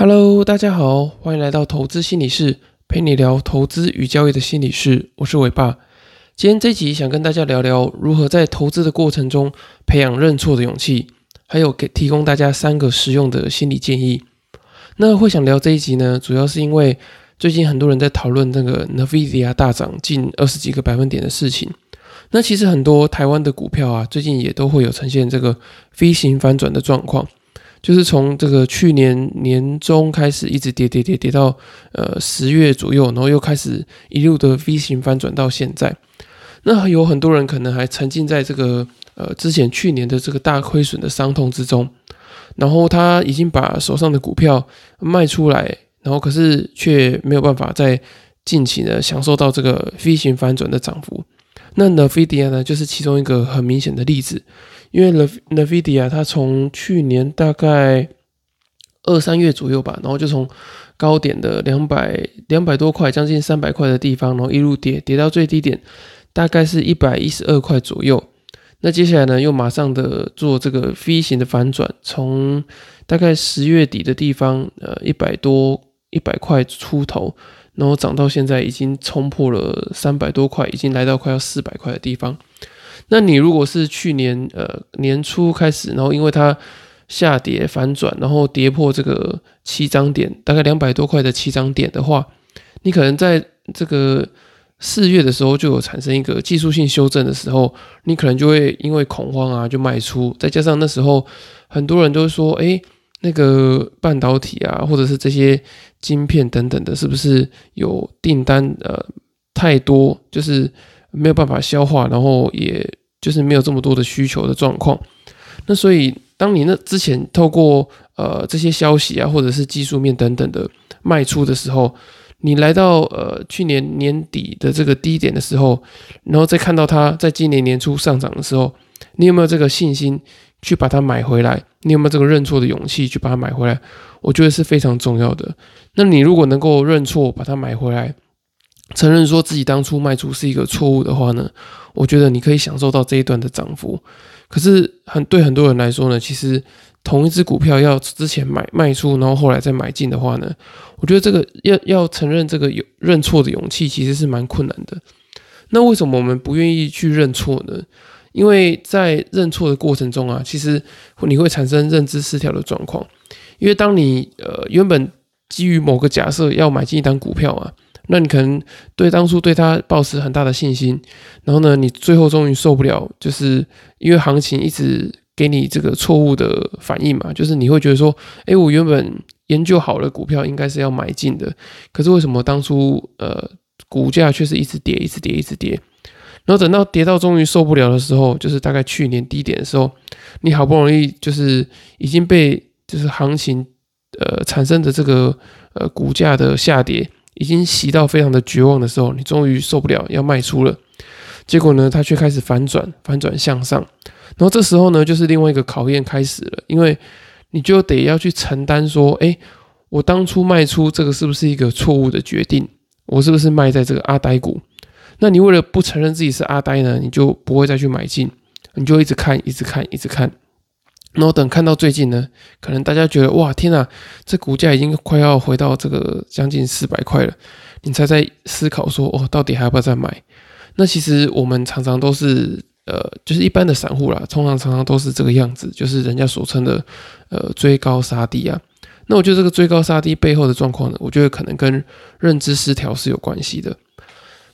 Hello，大家好，欢迎来到投资心理室，陪你聊投资与交易的心理室。我是伟爸。今天这集想跟大家聊聊如何在投资的过程中培养认错的勇气，还有给提供大家三个实用的心理建议。那会想聊这一集呢，主要是因为最近很多人在讨论那个 Nvidia 大涨近二十几个百分点的事情。那其实很多台湾的股票啊，最近也都会有呈现这个飞行反转的状况。就是从这个去年年中开始，一直跌跌跌跌到呃十月左右，然后又开始一路的 V 型反转到现在。那有很多人可能还沉浸在这个呃之前去年的这个大亏损的伤痛之中，然后他已经把手上的股票卖出来，然后可是却没有办法在近期呢享受到这个 V 型反转的涨幅。那 Nvidia 呢，就是其中一个很明显的例子。因为 Nvidia 它从去年大概二三月左右吧，然后就从高点的两百两百多块，将近三百块的地方，然后一路跌跌到最低点，大概是一百一十二块左右。那接下来呢，又马上的做这个 V 型的反转，从大概十月底的地方，呃，一百多一百块出头，然后涨到现在已经冲破了三百多块，已经来到快要四百块的地方。那你如果是去年呃年初开始，然后因为它下跌反转，然后跌破这个七张点，大概两百多块的七张点的话，你可能在这个四月的时候就有产生一个技术性修正的时候，你可能就会因为恐慌啊就卖出，再加上那时候很多人都说，哎，那个半导体啊，或者是这些晶片等等的，是不是有订单呃太多，就是没有办法消化，然后也。就是没有这么多的需求的状况，那所以当你那之前透过呃这些消息啊，或者是技术面等等的卖出的时候，你来到呃去年年底的这个低点的时候，然后再看到它在今年年初上涨的时候，你有没有这个信心去把它买回来？你有没有这个认错的勇气去把它买回来？我觉得是非常重要的。那你如果能够认错，把它买回来。承认说自己当初卖出是一个错误的话呢，我觉得你可以享受到这一段的涨幅。可是很对很多人来说呢，其实同一只股票要之前买卖出，然后后来再买进的话呢，我觉得这个要要承认这个有认错的勇气其实是蛮困难的。那为什么我们不愿意去认错呢？因为在认错的过程中啊，其实你会产生认知失调的状况。因为当你呃原本基于某个假设要买进一单股票啊。那你可能对当初对他抱持很大的信心，然后呢，你最后终于受不了，就是因为行情一直给你这个错误的反应嘛，就是你会觉得说，哎，我原本研究好了股票应该是要买进的，可是为什么当初呃股价却是一直跌，一直跌，一直跌，然后等到跌到终于受不了的时候，就是大概去年低点的时候，你好不容易就是已经被就是行情呃产生的这个呃股价的下跌。已经洗到非常的绝望的时候，你终于受不了要卖出了，结果呢，它却开始反转，反转向上，然后这时候呢，就是另外一个考验开始了，因为你就得要去承担说，哎，我当初卖出这个是不是一个错误的决定？我是不是卖在这个阿呆股？那你为了不承认自己是阿呆呢，你就不会再去买进，你就一直看，一直看，一直看。然后等看到最近呢，可能大家觉得哇天呐，这股价已经快要回到这个将近四百块了，你才在思考说哦，到底还要不要再买？那其实我们常常都是呃，就是一般的散户啦，通常常常都是这个样子，就是人家所称的呃追高杀低啊。那我觉得这个追高杀低背后的状况呢，我觉得可能跟认知失调是有关系的。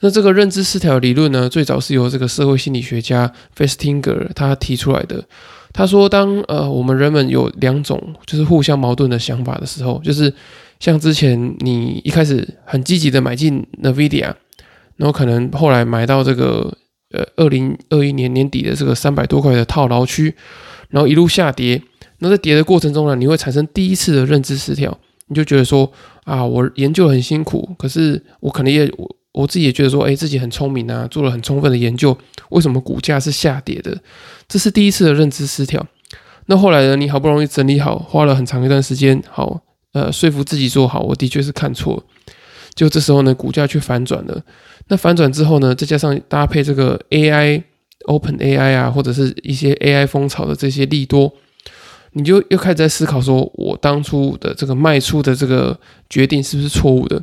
那这个认知失调理论呢，最早是由这个社会心理学家 Festinger 他提出来的。他说：“当呃我们人们有两种就是互相矛盾的想法的时候，就是像之前你一开始很积极的买进 Nvidia，然后可能后来买到这个呃二零二一年年底的这个三百多块的套牢区，然后一路下跌，那在跌的过程中呢，你会产生第一次的认知失调，你就觉得说啊，我研究很辛苦，可是我可能也我。”我自己也觉得说，哎，自己很聪明啊，做了很充分的研究，为什么股价是下跌的？这是第一次的认知失调。那后来呢？你好不容易整理好，花了很长一段时间，好，呃，说服自己做好，我的确是看错。就这时候呢，股价却反转了。那反转之后呢，再加上搭配这个 AI、Open AI 啊，或者是一些 AI 风潮的这些利多，你就又开始在思考说，我当初的这个卖出的这个决定是不是错误的？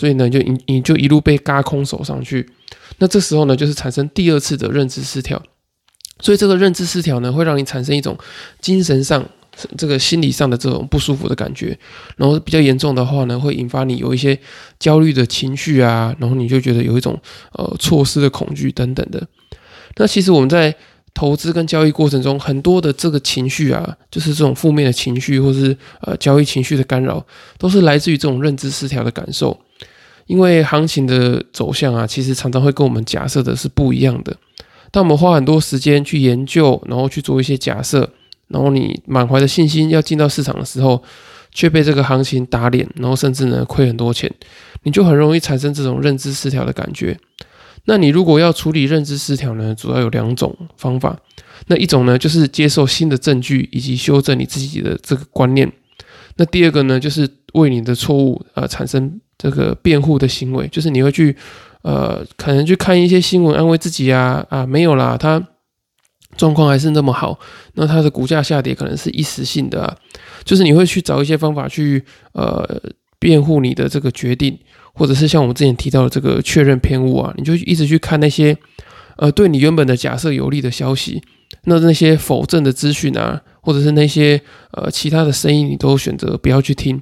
所以呢，就你你就一路被嘎空手上去。那这时候呢，就是产生第二次的认知失调。所以这个认知失调呢，会让你产生一种精神上、这个心理上的这种不舒服的感觉。然后比较严重的话呢，会引发你有一些焦虑的情绪啊，然后你就觉得有一种呃错失的恐惧等等的。那其实我们在投资跟交易过程中，很多的这个情绪啊，就是这种负面的情绪，或是呃交易情绪的干扰，都是来自于这种认知失调的感受。因为行情的走向啊，其实常常会跟我们假设的是不一样的。当我们花很多时间去研究，然后去做一些假设，然后你满怀的信心要进到市场的时候，却被这个行情打脸，然后甚至呢亏很多钱，你就很容易产生这种认知失调的感觉。那你如果要处理认知失调呢，主要有两种方法。那一种呢，就是接受新的证据以及修正你自己的这个观念。那第二个呢，就是为你的错误呃产生。这个辩护的行为，就是你会去，呃，可能去看一些新闻安慰自己啊啊，没有啦，他状况还是那么好，那他的股价下跌可能是一时性的，就是你会去找一些方法去呃辩护你的这个决定，或者是像我们之前提到的这个确认偏误啊，你就一直去看那些呃对你原本的假设有利的消息，那那些否证的资讯啊，或者是那些呃其他的声音，你都选择不要去听。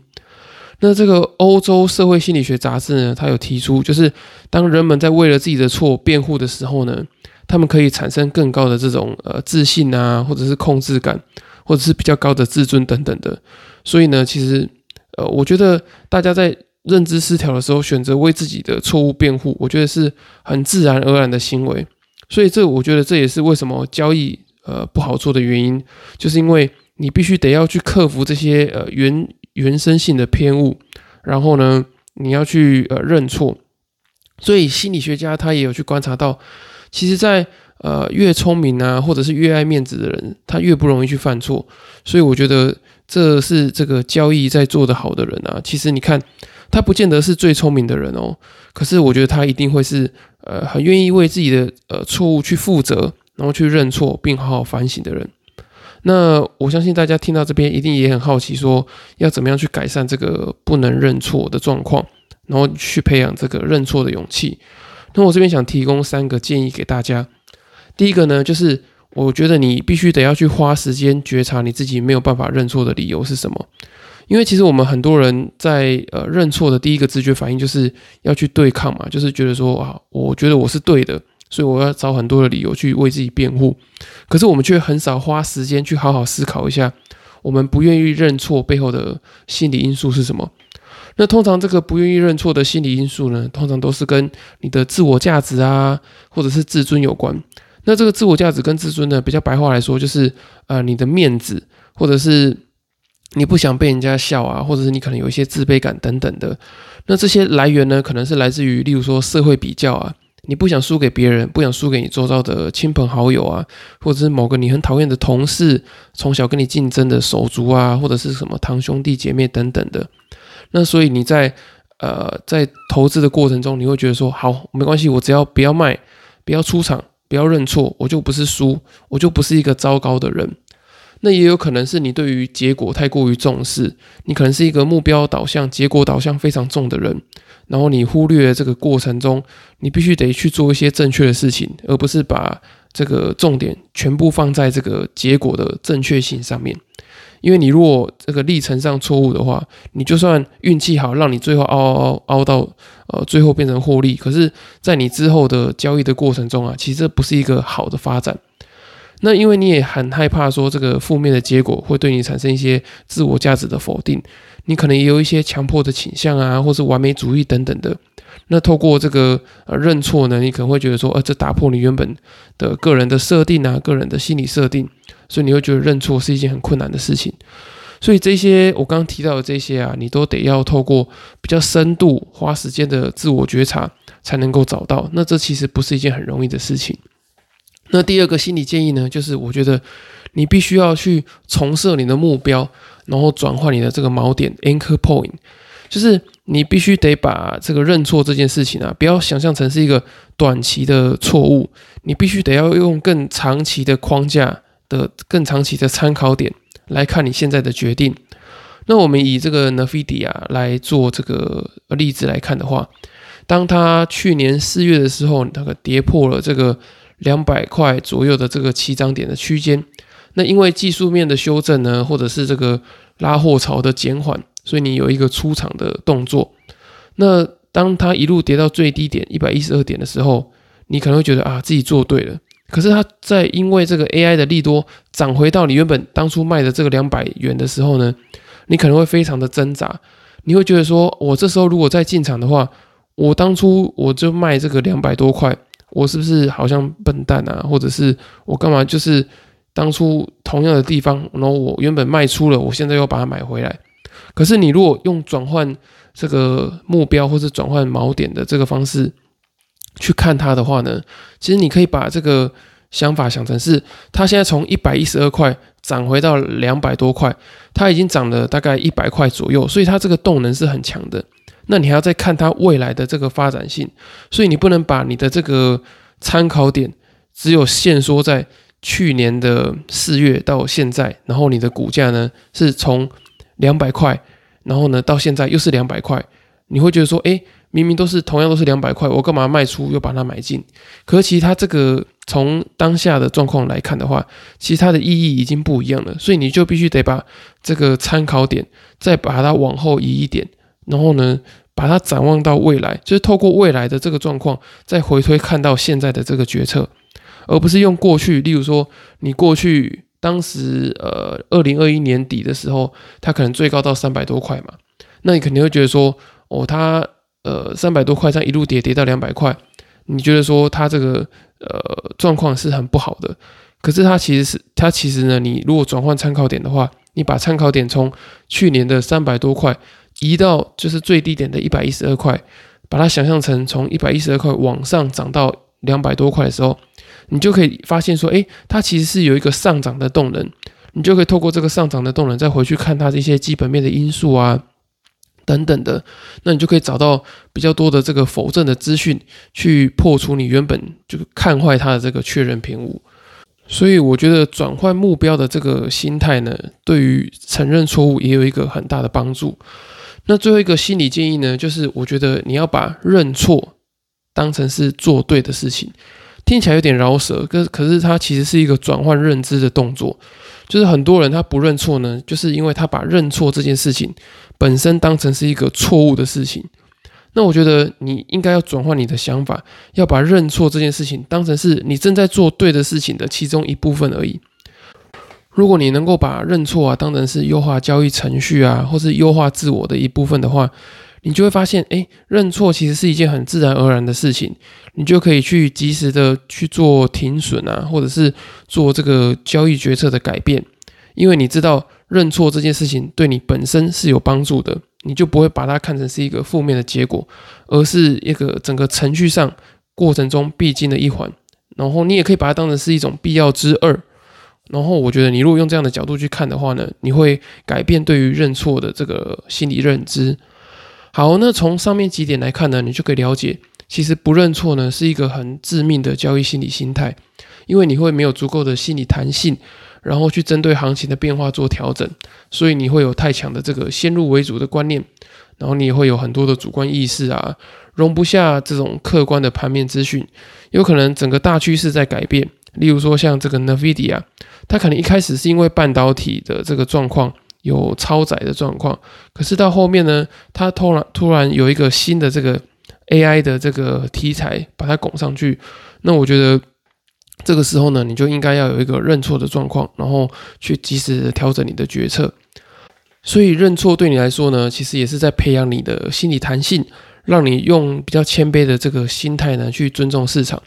那这个欧洲社会心理学杂志呢，它有提出，就是当人们在为了自己的错辩护的时候呢，他们可以产生更高的这种呃自信啊，或者是控制感，或者是比较高的自尊等等的。所以呢，其实呃，我觉得大家在认知失调的时候，选择为自己的错误辩护，我觉得是很自然而然的行为。所以这我觉得这也是为什么交易呃不好做的原因，就是因为你必须得要去克服这些呃原。原生性的偏误，然后呢，你要去呃认错，所以心理学家他也有去观察到，其实，在呃越聪明啊，或者是越爱面子的人，他越不容易去犯错。所以我觉得这是这个交易在做的好的人啊。其实你看，他不见得是最聪明的人哦，可是我觉得他一定会是呃很愿意为自己的呃错误去负责，然后去认错并好好反省的人。那我相信大家听到这边一定也很好奇，说要怎么样去改善这个不能认错的状况，然后去培养这个认错的勇气。那我这边想提供三个建议给大家。第一个呢，就是我觉得你必须得要去花时间觉察你自己没有办法认错的理由是什么。因为其实我们很多人在呃认错的第一个直觉反应就是要去对抗嘛，就是觉得说啊，我觉得我是对的。所以我要找很多的理由去为自己辩护，可是我们却很少花时间去好好思考一下，我们不愿意认错背后的心理因素是什么？那通常这个不愿意认错的心理因素呢，通常都是跟你的自我价值啊，或者是自尊有关。那这个自我价值跟自尊呢，比较白话来说，就是呃你的面子，或者是你不想被人家笑啊，或者是你可能有一些自卑感等等的。那这些来源呢，可能是来自于例如说社会比较啊。你不想输给别人，不想输给你周遭的亲朋好友啊，或者是某个你很讨厌的同事，从小跟你竞争的手足啊，或者是什么堂兄弟姐妹等等的。那所以你在呃在投资的过程中，你会觉得说，好，没关系，我只要不要卖，不要出场，不要认错，我就不是输，我就不是一个糟糕的人。那也有可能是你对于结果太过于重视，你可能是一个目标导向、结果导向非常重的人。然后你忽略这个过程中，你必须得去做一些正确的事情，而不是把这个重点全部放在这个结果的正确性上面。因为你如果这个历程上错误的话，你就算运气好，让你最后凹凹凹凹到呃最后变成获利，可是，在你之后的交易的过程中啊，其实这不是一个好的发展。那因为你也很害怕说这个负面的结果会对你产生一些自我价值的否定。你可能也有一些强迫的倾向啊，或是完美主义等等的。那透过这个呃认错呢，你可能会觉得说，呃，这打破你原本的个人的设定啊，个人的心理设定，所以你会觉得认错是一件很困难的事情。所以这些我刚刚提到的这些啊，你都得要透过比较深度、花时间的自我觉察才能够找到。那这其实不是一件很容易的事情。那第二个心理建议呢，就是我觉得你必须要去重设你的目标。然后转换你的这个锚点 （anchor point），就是你必须得把这个认错这件事情啊，不要想象成是一个短期的错误，你必须得要用更长期的框架的、更长期的参考点来看你现在的决定。那我们以这个 Nvidia 来做这个例子来看的话，当它去年四月的时候，那个跌破了这个两百块左右的这个起涨点的区间，那因为技术面的修正呢，或者是这个拉货潮的减缓，所以你有一个出场的动作。那当它一路跌到最低点一百一十二点的时候，你可能会觉得啊自己做对了。可是它在因为这个 AI 的利多涨回到你原本当初卖的这个两百元的时候呢，你可能会非常的挣扎。你会觉得说，我这时候如果再进场的话，我当初我就卖这个两百多块，我是不是好像笨蛋啊？或者是我干嘛？就是当初同样的地方，然后我原本卖出了，我现在又把它买回来。可是你如果用转换这个目标或者转换锚点的这个方式。去看它的话呢，其实你可以把这个想法想成是，它现在从一百一十二块涨回到两百多块，它已经涨了大概一百块左右，所以它这个动能是很强的。那你还要再看它未来的这个发展性，所以你不能把你的这个参考点只有限缩在去年的四月到现在，然后你的股价呢是从两百块，然后呢到现在又是两百块，你会觉得说，哎。明明都是同样都是两百块，我干嘛卖出又把它买进？可是其实它这个从当下的状况来看的话，其实它的意义已经不一样了。所以你就必须得把这个参考点再把它往后移一点，然后呢，把它展望到未来，就是透过未来的这个状况再回推看到现在的这个决策，而不是用过去。例如说，你过去当时呃二零二一年底的时候，它可能最高到三百多块嘛，那你肯定会觉得说，哦，它。呃，三百多块这样一路跌跌到两百块，你觉得说它这个呃状况是很不好的？可是它其实是它其实呢，你如果转换参考点的话，你把参考点从去年的三百多块移到就是最低点的一百一十二块，把它想象成从一百一十二块往上涨到两百多块的时候，你就可以发现说，诶，它其实是有一个上涨的动能，你就可以透过这个上涨的动能再回去看它这些基本面的因素啊。等等的，那你就可以找到比较多的这个否证的资讯，去破除你原本就看坏它的这个确认偏误。所以我觉得转换目标的这个心态呢，对于承认错误也有一个很大的帮助。那最后一个心理建议呢，就是我觉得你要把认错当成是做对的事情，听起来有点饶舌，可可是它其实是一个转换认知的动作。就是很多人他不认错呢，就是因为他把认错这件事情本身当成是一个错误的事情。那我觉得你应该要转换你的想法，要把认错这件事情当成是你正在做对的事情的其中一部分而已。如果你能够把认错啊当成是优化交易程序啊，或是优化自我的一部分的话，你就会发现，哎，认错其实是一件很自然而然的事情，你就可以去及时的去做停损啊，或者是做这个交易决策的改变，因为你知道认错这件事情对你本身是有帮助的，你就不会把它看成是一个负面的结果，而是一个整个程序上过程中必经的一环，然后你也可以把它当成是一种必要之二，然后我觉得你如果用这样的角度去看的话呢，你会改变对于认错的这个心理认知。好，那从上面几点来看呢，你就可以了解，其实不认错呢是一个很致命的交易心理心态，因为你会没有足够的心理弹性，然后去针对行情的变化做调整，所以你会有太强的这个先入为主的观念，然后你也会有很多的主观意识啊，容不下这种客观的盘面资讯，有可能整个大趋势在改变，例如说像这个 Nvidia，它可能一开始是因为半导体的这个状况。有超载的状况，可是到后面呢，它突然突然有一个新的这个 AI 的这个题材把它拱上去，那我觉得这个时候呢，你就应该要有一个认错的状况，然后去及时的调整你的决策。所以认错对你来说呢，其实也是在培养你的心理弹性，让你用比较谦卑的这个心态呢去尊重市场。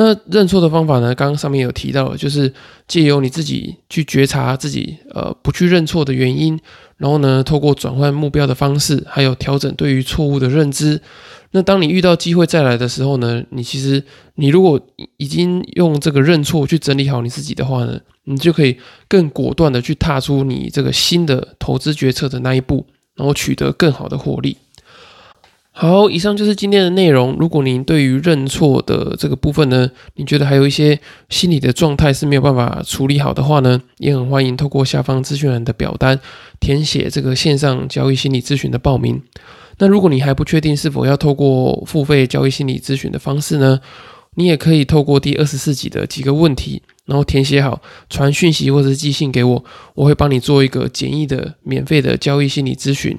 那认错的方法呢？刚刚上面有提到，就是借由你自己去觉察自己呃不去认错的原因，然后呢，透过转换目标的方式，还有调整对于错误的认知。那当你遇到机会再来的时候呢，你其实你如果已经用这个认错去整理好你自己的话呢，你就可以更果断的去踏出你这个新的投资决策的那一步，然后取得更好的获利。好，以上就是今天的内容。如果您对于认错的这个部分呢，你觉得还有一些心理的状态是没有办法处理好的话呢，也很欢迎透过下方资讯栏的表单填写这个线上交易心理咨询的报名。那如果你还不确定是否要透过付费交易心理咨询的方式呢，你也可以透过第二十四集的几个问题，然后填写好，传讯息或者寄信给我，我会帮你做一个简易的免费的交易心理咨询。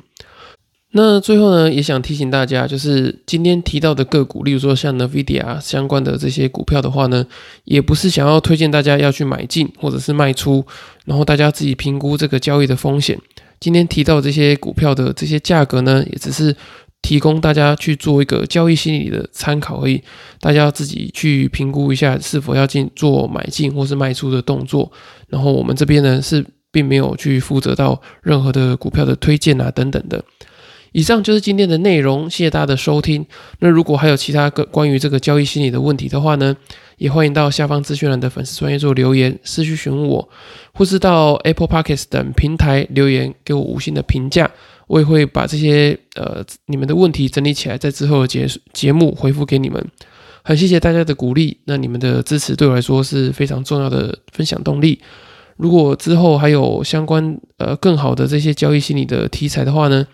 那最后呢，也想提醒大家，就是今天提到的个股，例如说像 Nvidia 相关的这些股票的话呢，也不是想要推荐大家要去买进或者是卖出，然后大家自己评估这个交易的风险。今天提到这些股票的这些价格呢，也只是提供大家去做一个交易心理的参考而已，大家要自己去评估一下是否要进做买进或是卖出的动作。然后我们这边呢是并没有去负责到任何的股票的推荐啊等等的。以上就是今天的内容，谢谢大家的收听。那如果还有其他个关于这个交易心理的问题的话呢，也欢迎到下方资讯栏的粉丝专业做留言，私讯询问我，或是到 Apple Podcasts 等平台留言给我五星的评价，我也会把这些呃你们的问题整理起来，在之后的节节目回复给你们。很谢谢大家的鼓励，那你们的支持对我来说是非常重要的分享动力。如果之后还有相关呃更好的这些交易心理的题材的话呢？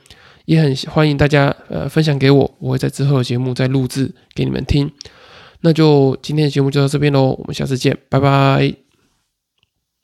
也很欢迎大家呃分享给我，我会在之后的节目再录制给你们听。那就今天的节目就到这边喽，我们下次见，拜拜。